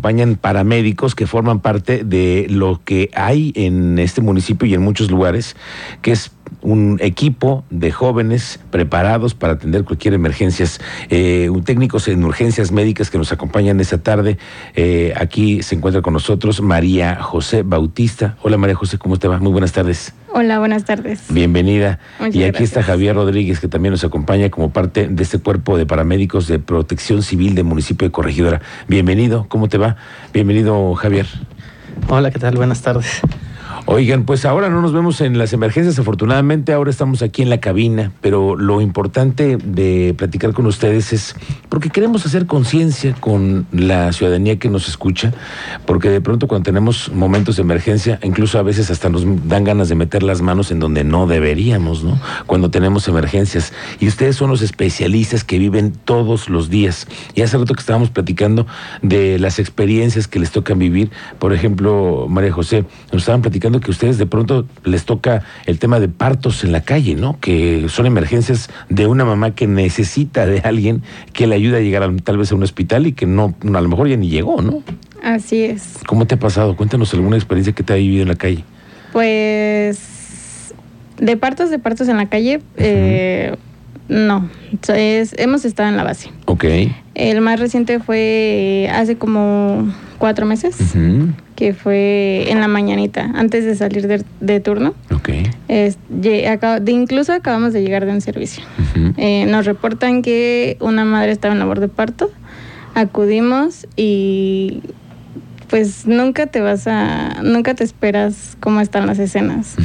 acompañan paramédicos que forman parte de lo que hay en este municipio y en muchos lugares, que es un equipo de jóvenes preparados para atender cualquier emergencia, eh, un técnicos en urgencias médicas que nos acompañan esta tarde. Eh, aquí se encuentra con nosotros María José Bautista. Hola María José, ¿cómo te va? Muy buenas tardes. Hola, buenas tardes. Bienvenida. Muchas y aquí está. Javier Rodríguez, que también nos acompaña como parte de este cuerpo de paramédicos de protección civil del municipio de Corregidora. Bienvenido, ¿cómo te va? Bienvenido, Javier. Hola, ¿qué tal? Buenas tardes. Oigan, pues ahora no nos vemos en las emergencias, afortunadamente ahora estamos aquí en la cabina, pero lo importante de platicar con ustedes es porque queremos hacer conciencia con la ciudadanía que nos escucha, porque de pronto cuando tenemos momentos de emergencia, incluso a veces hasta nos dan ganas de meter las manos en donde no deberíamos, ¿no? Cuando tenemos emergencias. Y ustedes son los especialistas que viven todos los días. Y hace rato que estábamos platicando de las experiencias que les tocan vivir, por ejemplo, María José, nos estaban platicando que ustedes de pronto les toca el tema de partos en la calle, ¿no? Que son emergencias de una mamá que necesita de alguien que le ayude a llegar a- tal vez a un hospital y que no, a lo mejor ya ni llegó, ¿no? Así es. ¿Cómo te ha pasado? Cuéntanos alguna experiencia que te ha vivido en la calle. Pues de partos, de partos en la calle, eh, no. Es- hemos estado en la base. Ok. El más reciente fue hace como cuatro meses, Ujú. Que fue en la mañanita, antes de salir de, de turno. Ok. Es- de, incluso acabamos de llegar de un servicio. Eh, nos reportan que una madre estaba en labor de parto. Acudimos y pues nunca te vas a, nunca te esperas cómo están las escenas.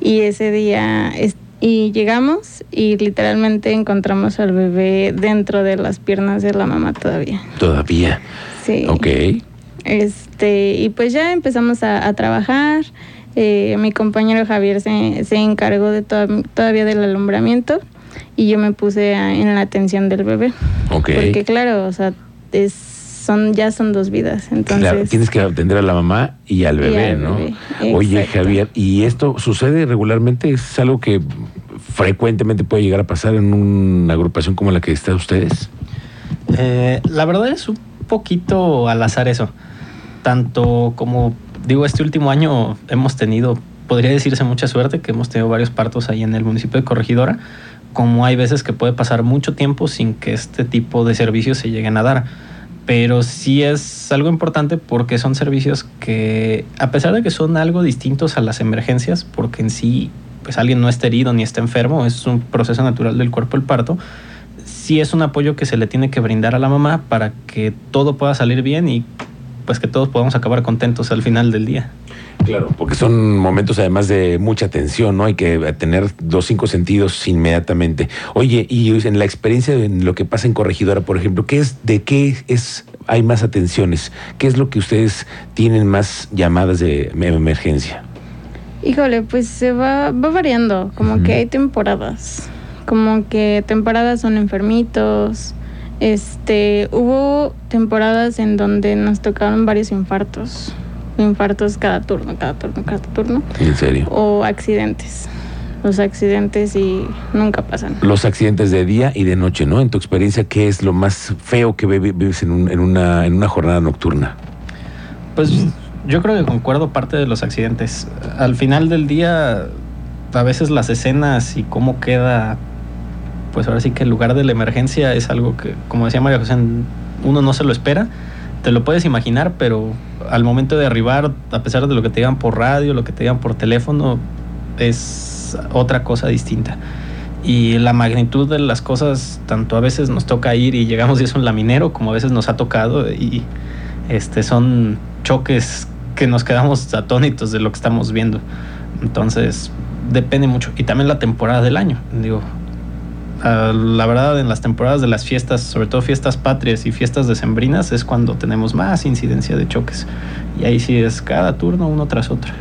Y ese día es- y llegamos y literalmente encontramos al bebé dentro de las piernas de la mamá todavía. Todavía. Sí. Ok. Este, y pues ya empezamos a, a trabajar. Eh, mi compañero Javier se, se encargó de toda- todavía del alumbramiento y yo me puse a- en la atención del bebé. Porque claro, o sea, es, son, ya son dos vidas. Entonces, Claro, tienes que atender a la mamá y al Y bebé, al ¿no? bebé, Oye. Javier, ¿y esto sucede regularmente? ¿Es algo que frecuentemente puede llegar a pasar en una agrupación como la que está ustedes? Eh, la verdad es un poquito al azar eso. Tanto como digo, este último año hemos tenido, podría decirse mucha suerte, que hemos tenido varios partos ahí en el municipio de Corregidora, como hay veces que puede pasar mucho tiempo sin que este tipo de servicios se lleguen a dar. Pero sí es algo importante porque son servicios que, a pesar de que son algo distintos a las emergencias, porque en sí, pues alguien no está herido ni está enfermo, es un proceso natural del cuerpo el parto, sí es un apoyo que se le tiene que brindar a la mamá para que todo pueda salir bien y pues que todos podamos acabar contentos al final del día. Claro, porque son momentos además de mucha tensión, ¿no? Hay que tener los cinco sentidos inmediatamente. Oye, y en la experiencia de lo que pasa en Corregidora, por ejemplo, ¿qué es, de qué es, hay más atenciones? ¿Qué es lo que ustedes tienen más llamadas de emergencia? Híjole, pues se va, va variando, como que hay temporadas, como que temporadas son enfermitos, este, hubo temporadas en donde nos tocaron varios infartos, infartos cada turno, cada turno, cada turno, En serio. o accidentes, los accidentes y nunca pasan. Los accidentes de día y de noche, ¿no? En tu experiencia, ¿qué es lo más feo que vi- vives en, un- en una, en una jornada nocturna? Pues yo creo que concuerdo parte de los accidentes. Al final del día, a veces las escenas y cómo queda, pues ahora sí que el lugar de la emergencia es algo que, como decía María José, uno no se lo espera. Te lo puedes imaginar, pero al momento de arribar, a pesar de lo que te digan por radio, lo que te digan por teléfono, es otra cosa distinta. Y la magnitud de las cosas, tanto a veces nos toca ir y llegamos y es un laminero, como a veces nos ha tocado y este, son choques que nos quedamos atónitos de lo que estamos viendo. Entonces, depende mucho. Y también la temporada del año. Digo, la verdad, en las temporadas de las fiestas, sobre todo fiestas patrias y fiestas decembrinas, es cuando tenemos más incidencia de choques. Y ahí sí es cada turno uno tras otro.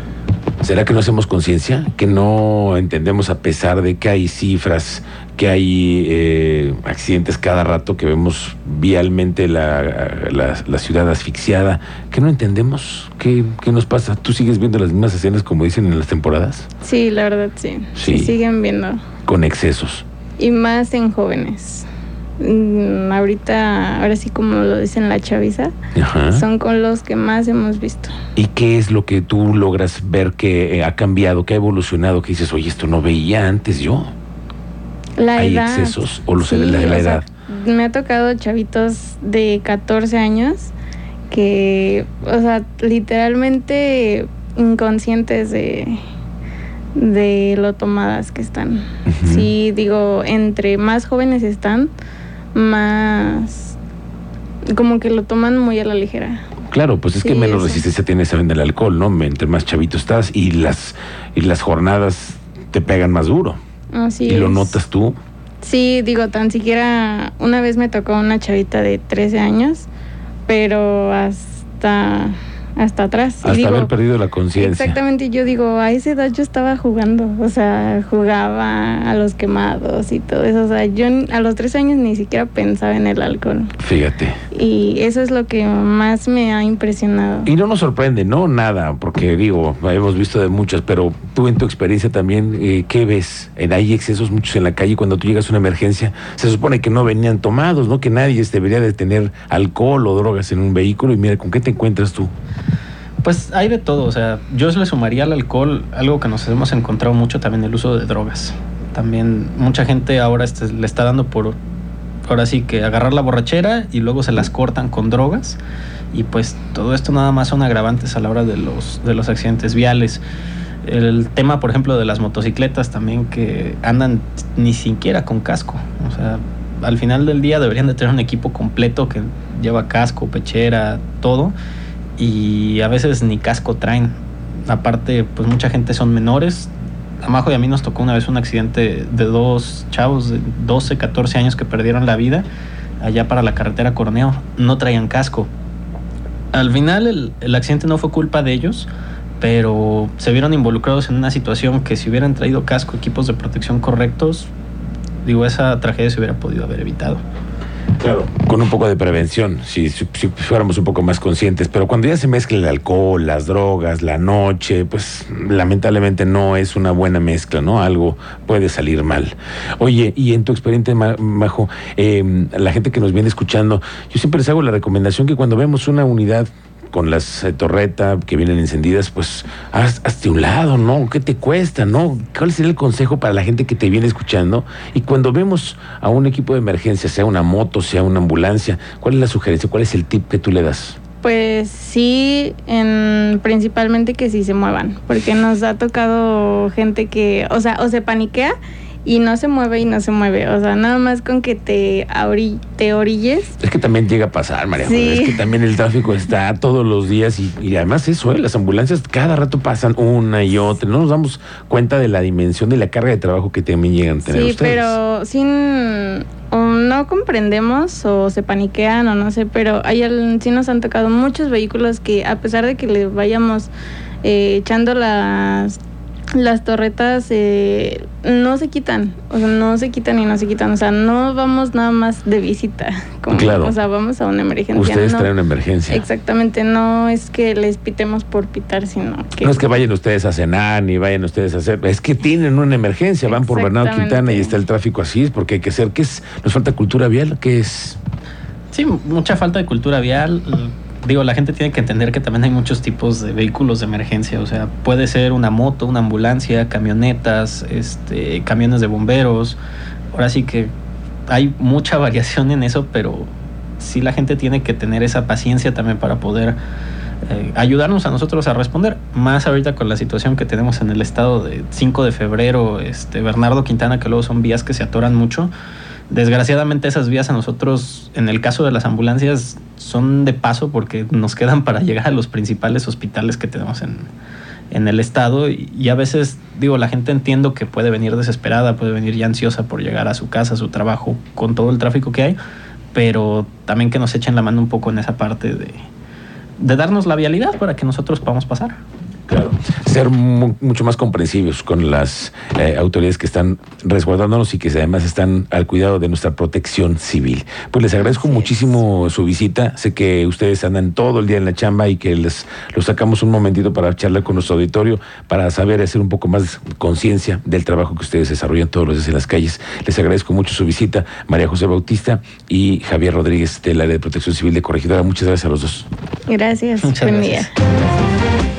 ¿Será que no hacemos conciencia? ¿Que no entendemos a pesar de que hay cifras, que hay eh, accidentes cada rato, que vemos vialmente la, la- la ciudad asfixiada? ¿Que no entendemos? ¿Qué, ¿Qué nos pasa? ¿Tú sigues viendo las mismas escenas como dicen en las temporadas? Sí, la verdad sí. Sí. Sí, siguen viendo. Con excesos. Y más en jóvenes. mm, ahorita, ahora sí como lo dicen la chaviza, Ajá. son con los que más hemos visto. ¿Y qué es lo que tú logras ver que eh, ha cambiado, que ha evolucionado, que dices, oye, esto no veía antes yo? La ¿Hay edad. excesos o los- la- la o sea, edad? me ha tocado chavitos de 14 años que, o sea, literalmente inconscientes de, de lo tomadas que están. Ujú. Sí, digo, entre más jóvenes están, más como que lo toman muy a la ligera. Claro, pues es que menos eso. resistencia tienes en el alcohol, ¿no? Entre más chavito estás y las, y las jornadas te pegan más duro. Así y lo notas tú. Sí, digo, tan siquiera una vez me tocó una chavita de 13 años, pero hasta hasta atrás. Hasta digo, haber perdido la conciencia. Exactamente, yo digo, a esa edad yo estaba jugando, o sea, jugaba a los quemados y todo eso, o sea, yo a los 13 años ni siquiera pensaba en el alcohol Fíjate. Y eso es lo que más me ha impresionado. Y no nos sorprende, ¿no? Nada, porque digo, hemos visto de muchas, pero tú en tu experiencia también, eh, ¿qué ves? En- Hay excesos muchos en la calle cuando tú llegas a una emergencia. Se supone que no venían tomados, ¿no? Que nadie debería de tener alcohol o drogas en un vehículo y mira, ¿con qué te encuentras tú? Pues hay de todo, o sea, yo le sumaría al alcohol algo que nos hemos encontrado mucho también el uso de drogas. También mucha gente ahora este, le está dando por ahora sí que agarrar la borrachera y luego se las cortan con drogas y pues todo esto nada más son agravantes a la hora de los de los accidentes viales. El tema, por ejemplo, de las motocicletas también que andan ni siquiera con casco, o sea, al final del día deberían de tener un equipo completo que lleva casco, pechera, todo y a veces ni casco traen. Aparte, pues mucha gente son menores. A y a mí nos tocó una vez un accidente de dos chavos de 12, 14 años que perdieron la vida allá para la carretera Corneo. No traían casco. Al final el, el accidente no fue culpa de ellos, pero se vieron involucrados en una situación que si hubieran traído casco, equipos de protección correctos, digo, esa tragedia se hubiera podido haber evitado. Claro. Con un poco de prevención, si, fuéramos un poco más conscientes. Pero cuando ya se mezcla el alcohol, las drogas, la noche, pues lamentablemente no es una buena mezcla, ¿no? Algo puede salir mal. Oye, y en tu experiencia, Ma- Majo, eh, la gente que nos viene escuchando, yo siempre les hago la recomendación que cuando vemos una unidad con las eh, torreta que vienen encendidas, pues haz, hazte un lado, ¿no? ¿Qué te cuesta, no? ¿Cuál sería el consejo para la gente que te viene escuchando? Y cuando vemos a un equipo de emergencia, sea una moto, sea una ambulancia, ¿cuál es la sugerencia? ¿Cuál es el tip que tú le das? Pues sí, en, principalmente que sí se muevan, porque nos ha tocado gente que, o sea, o se paniquea y no se mueve y no se mueve, o sea, nada más con que te, ori- te orilles. Es que también llega a pasar, María. Sí. Es que también el tráfico está todos los días y, y además eso, ¿eh? las ambulancias cada rato pasan una y otra. No nos damos cuenta de la dimensión de la carga de trabajo que también llegan a tener Sí, ustedes. pero sin o no comprendemos o se paniquean o no sé, pero hay al- sí nos han tocado muchos vehículos que a pesar de que le vayamos eh, echando las las torretas eh, no se quitan, o sea, no se quitan y no se quitan, o sea, no vamos nada más de visita, como, Claro. o sea, vamos a una emergencia. Ustedes no- traen una emergencia. Exactamente, no es que les pitemos por pitar, sino que... No es que vayan ustedes a cenar ni vayan ustedes a hacer, es que tienen una emergencia, van por Bernardo. Quintana y está el tráfico así, es porque hay que hacer, ¿qué es? Nos falta cultura vial, ¿qué es? Sí, mucha falta de cultura vial. Digo, la gente tiene que entender que también hay muchos tipos de vehículos de emergencia. O sea, puede ser una moto, una ambulancia, camionetas, este, camiones de bomberos. Ahora sí que hay mucha variación en eso, pero sí la gente tiene que tener esa paciencia también para poder eh, ayudarnos a nosotros a responder. Más ahorita con la situación que tenemos en el estado de 5 de febrero, este, Bernardo Quintana, que luego son vías que se atoran mucho. Desgraciadamente esas vías a nosotros, en el caso de las ambulancias, son de paso porque nos quedan para llegar a los principales hospitales que tenemos en, en el estado y, a veces digo, la gente entiendo que puede venir desesperada, puede venir ya ansiosa por llegar a su casa, a su trabajo, con todo el tráfico que hay, pero también que nos echen la mano un poco en esa parte de, de darnos la vialidad para que nosotros podamos pasar. Claro. Ser mu- mucho más comprensivos con las eh, autoridades que están resguardándonos y que además están al cuidado de nuestra protección civil. Pues les agradezco Así es. muchísimo su visita. Sé que ustedes andan todo el día en la chamba y que les los sacamos un momentito para charlar con nuestro auditorio, para saber hacer un poco más conciencia del trabajo que ustedes desarrollan todos los días en las calles. Les agradezco mucho su visita, María José Bautista y Javier Rodríguez del área de protección civil de Corregidora. Muchas gracias a los dos. Gracias. Muchas Buen gracias. día.